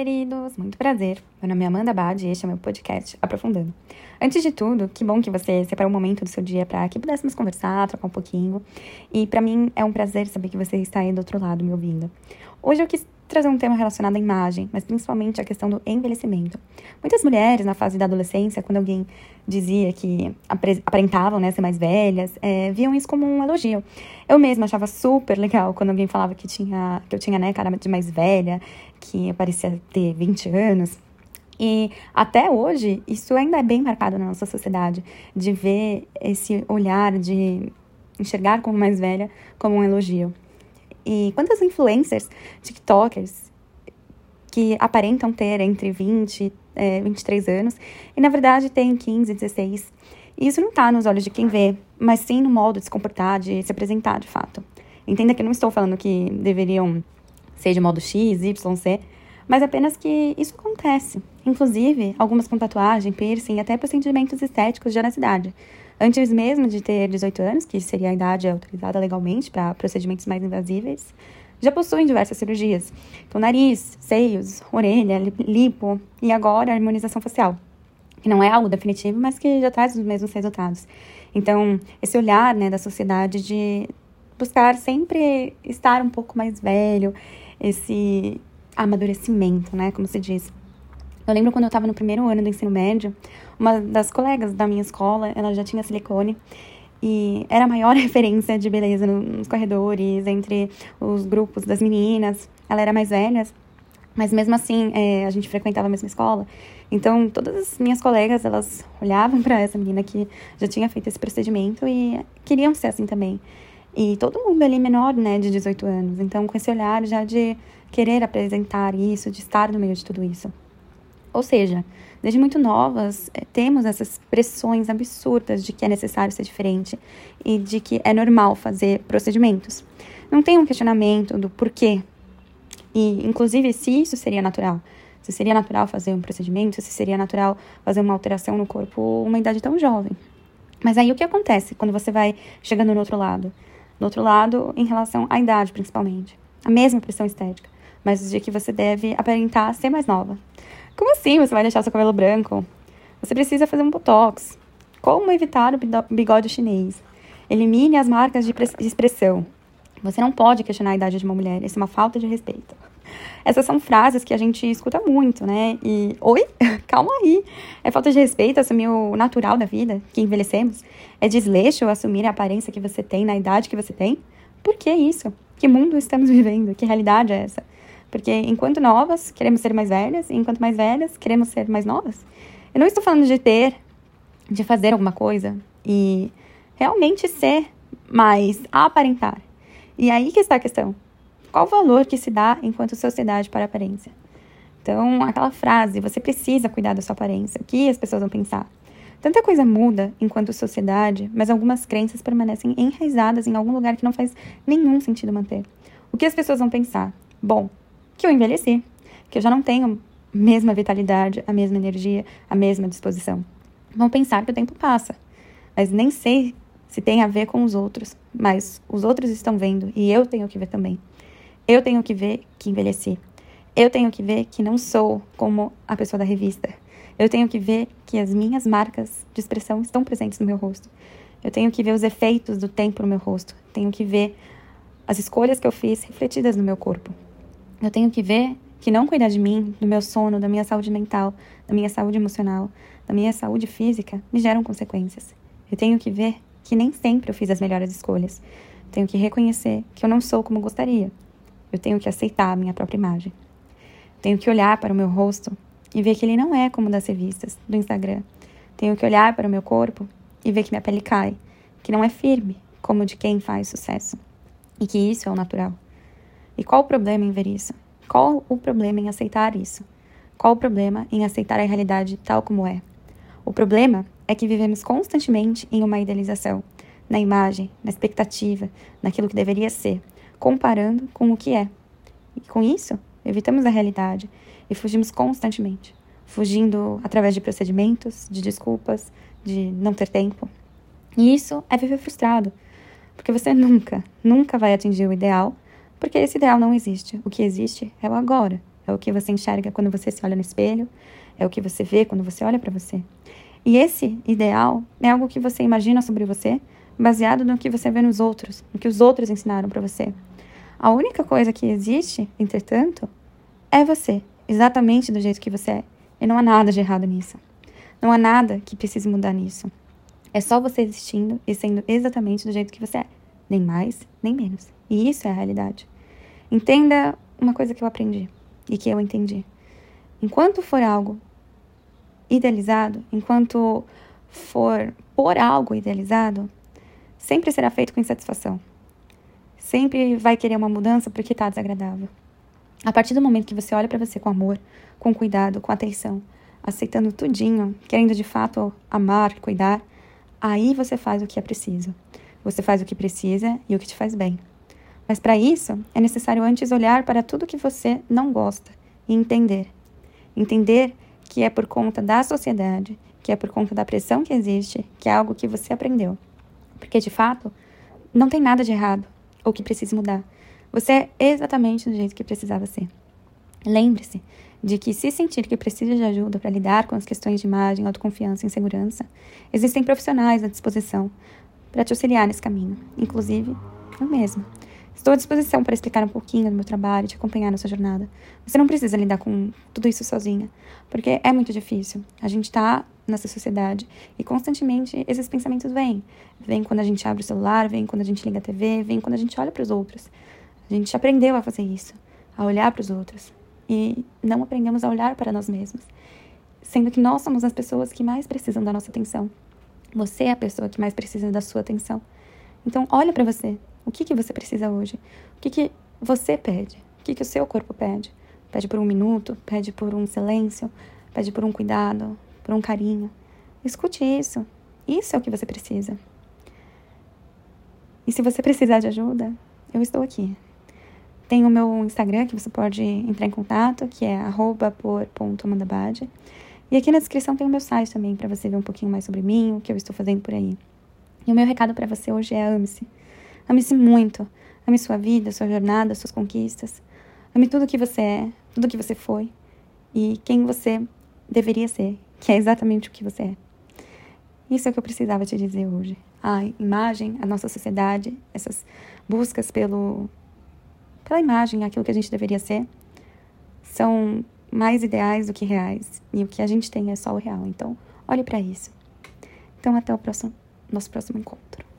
queridos! Muito prazer. Meu nome é Amanda Bad e este é meu podcast Aprofundando. Antes de tudo, que bom que você separou um momento do seu dia para que pudéssemos conversar, trocar um pouquinho. E para mim é um prazer saber que você está aí do outro lado me ouvindo. Hoje eu quis trazer um tema relacionado à imagem, mas principalmente a questão do envelhecimento. Muitas mulheres, na fase da adolescência, quando alguém dizia que aparentavam né, ser mais velhas, é, viam isso como um elogio. Eu mesma achava super legal quando alguém falava que, tinha, que eu tinha né, cara de mais velha, que parecia ter 20 anos. E até hoje, isso ainda é bem marcado na nossa sociedade, de ver esse olhar de enxergar como mais velha como um elogio. E quantas influencers, TikTokers, que aparentam ter entre 20 e 23 anos e na verdade tem 15, 16. E isso não está nos olhos de quem vê, mas sim no modo de se comportar, de se apresentar de fato. Entenda que eu não estou falando que deveriam ser de modo X, Y, Z, mas apenas que isso acontece. Inclusive, algumas com tatuagem, piercing até procedimentos estéticos já na cidade. Antes mesmo de ter 18 anos, que seria a idade autorizada legalmente para procedimentos mais invasíveis, já possuem diversas cirurgias. Então, nariz, seios, orelha, lipo e agora a harmonização facial, que não é algo definitivo, mas que já traz os mesmos resultados. Então, esse olhar né, da sociedade de buscar sempre estar um pouco mais velho, esse amadurecimento, né, como se diz. Eu lembro quando eu estava no primeiro ano do ensino médio, uma das colegas da minha escola, ela já tinha silicone e era a maior referência de beleza nos corredores, entre os grupos das meninas. Ela era mais velha, mas mesmo assim é, a gente frequentava a mesma escola. Então todas as minhas colegas elas olhavam para essa menina que já tinha feito esse procedimento e queriam ser assim também. E todo mundo ali menor, né, de 18 anos. Então com esse olhar já de querer apresentar isso, de estar no meio de tudo isso. Ou seja, desde muito novas, eh, temos essas pressões absurdas de que é necessário ser diferente e de que é normal fazer procedimentos. Não tem um questionamento do porquê. E, inclusive, se isso seria natural. Se seria natural fazer um procedimento, se seria natural fazer uma alteração no corpo uma idade tão jovem. Mas aí o que acontece quando você vai chegando no outro lado? No outro lado, em relação à idade, principalmente. A mesma pressão estética, mas de que você deve aparentar ser mais nova. Como assim você vai deixar seu cabelo branco? Você precisa fazer um botox. Como evitar o bigode chinês? Elimine as marcas de expressão. Você não pode questionar a idade de uma mulher, isso é uma falta de respeito. Essas são frases que a gente escuta muito, né? E, oi, calma aí. É falta de respeito assumir o natural da vida, que envelhecemos? É desleixo assumir a aparência que você tem na idade que você tem? Por que isso? Que mundo estamos vivendo? Que realidade é essa? Porque enquanto novas, queremos ser mais velhas, e enquanto mais velhas, queremos ser mais novas. Eu não estou falando de ter, de fazer alguma coisa e realmente ser mais aparentar. E aí que está a questão. Qual o valor que se dá enquanto sociedade para a aparência? Então, aquela frase, você precisa cuidar da sua aparência, o que as pessoas vão pensar? Tanta coisa muda enquanto sociedade, mas algumas crenças permanecem enraizadas em algum lugar que não faz nenhum sentido manter. O que as pessoas vão pensar? Bom, que eu envelheci, que eu já não tenho a mesma vitalidade, a mesma energia, a mesma disposição. Vão pensar que o tempo passa, mas nem sei se tem a ver com os outros, mas os outros estão vendo e eu tenho que ver também. Eu tenho que ver que envelheci. Eu tenho que ver que não sou como a pessoa da revista. Eu tenho que ver que as minhas marcas de expressão estão presentes no meu rosto. Eu tenho que ver os efeitos do tempo no meu rosto. Tenho que ver as escolhas que eu fiz refletidas no meu corpo. Eu tenho que ver que não cuidar de mim, do meu sono, da minha saúde mental, da minha saúde emocional, da minha saúde física, me geram consequências. Eu tenho que ver que nem sempre eu fiz as melhores escolhas. Eu tenho que reconhecer que eu não sou como gostaria. Eu tenho que aceitar a minha própria imagem. Eu tenho que olhar para o meu rosto e ver que ele não é como das revistas, do Instagram. Tenho que olhar para o meu corpo e ver que minha pele cai, que não é firme, como de quem faz sucesso. E que isso é o natural. E qual o problema em ver isso? Qual o problema em aceitar isso? Qual o problema em aceitar a realidade tal como é? O problema é que vivemos constantemente em uma idealização, na imagem, na expectativa, naquilo que deveria ser, comparando com o que é. E com isso, evitamos a realidade e fugimos constantemente, fugindo através de procedimentos, de desculpas, de não ter tempo. E isso é viver frustrado, porque você nunca, nunca vai atingir o ideal porque esse ideal não existe. O que existe é o agora, É o que você enxerga quando você se olha no espelho, é o que você vê quando você olha para você. E esse ideal é algo que você imagina sobre você, baseado no que você vê nos outros, no que os outros ensinaram para você. A única coisa que existe, entretanto, é você, exatamente do jeito que você é. E não há nada de errado nisso. Não há nada que precise mudar nisso. É só você existindo e sendo exatamente do jeito que você é. Nem mais, nem menos. E isso é a realidade. Entenda uma coisa que eu aprendi e que eu entendi. Enquanto for algo idealizado, enquanto for por algo idealizado, sempre será feito com insatisfação. Sempre vai querer uma mudança porque está desagradável. A partir do momento que você olha para você com amor, com cuidado, com atenção, aceitando tudinho, querendo de fato amar, cuidar, aí você faz o que é preciso. Você faz o que precisa e o que te faz bem. Mas para isso, é necessário antes olhar para tudo que você não gosta e entender. Entender que é por conta da sociedade, que é por conta da pressão que existe, que é algo que você aprendeu. Porque de fato, não tem nada de errado ou que precise mudar. Você é exatamente do jeito que precisava ser. Lembre-se de que, se sentir que precisa de ajuda para lidar com as questões de imagem, autoconfiança e insegurança, existem profissionais à disposição para te auxiliar nesse caminho, inclusive eu mesma. Estou à disposição para explicar um pouquinho do meu trabalho, te acompanhar nessa jornada. Você não precisa lidar com tudo isso sozinha, porque é muito difícil. A gente está nessa sociedade e constantemente esses pensamentos vêm. Vêm quando a gente abre o celular, vêm quando a gente liga a TV, vêm quando a gente olha para os outros. A gente aprendeu a fazer isso, a olhar para os outros e não aprendemos a olhar para nós mesmos, sendo que nós somos as pessoas que mais precisam da nossa atenção. Você é a pessoa que mais precisa da sua atenção. Então, olha para você. O que, que você precisa hoje? O que, que você pede? O que, que o seu corpo pede? Pede por um minuto? Pede por um silêncio? Pede por um cuidado? Por um carinho? Escute isso. Isso é o que você precisa. E se você precisar de ajuda, eu estou aqui. Tem o meu Instagram que você pode entrar em contato, que é por.mandabade. E aqui na descrição tem o meu site também, para você ver um pouquinho mais sobre mim, o que eu estou fazendo por aí. E o meu recado para você hoje é ame-se. Ame-se muito. Ame sua vida, sua jornada, suas conquistas. Ame tudo que você é, tudo que você foi e quem você deveria ser, que é exatamente o que você é. Isso é o que eu precisava te dizer hoje. A imagem, a nossa sociedade, essas buscas pelo pela imagem, aquilo que a gente deveria ser, são mais ideais do que reais. E o que a gente tem é só o real. Então, olhe para isso. Então, até o próximo, nosso próximo encontro.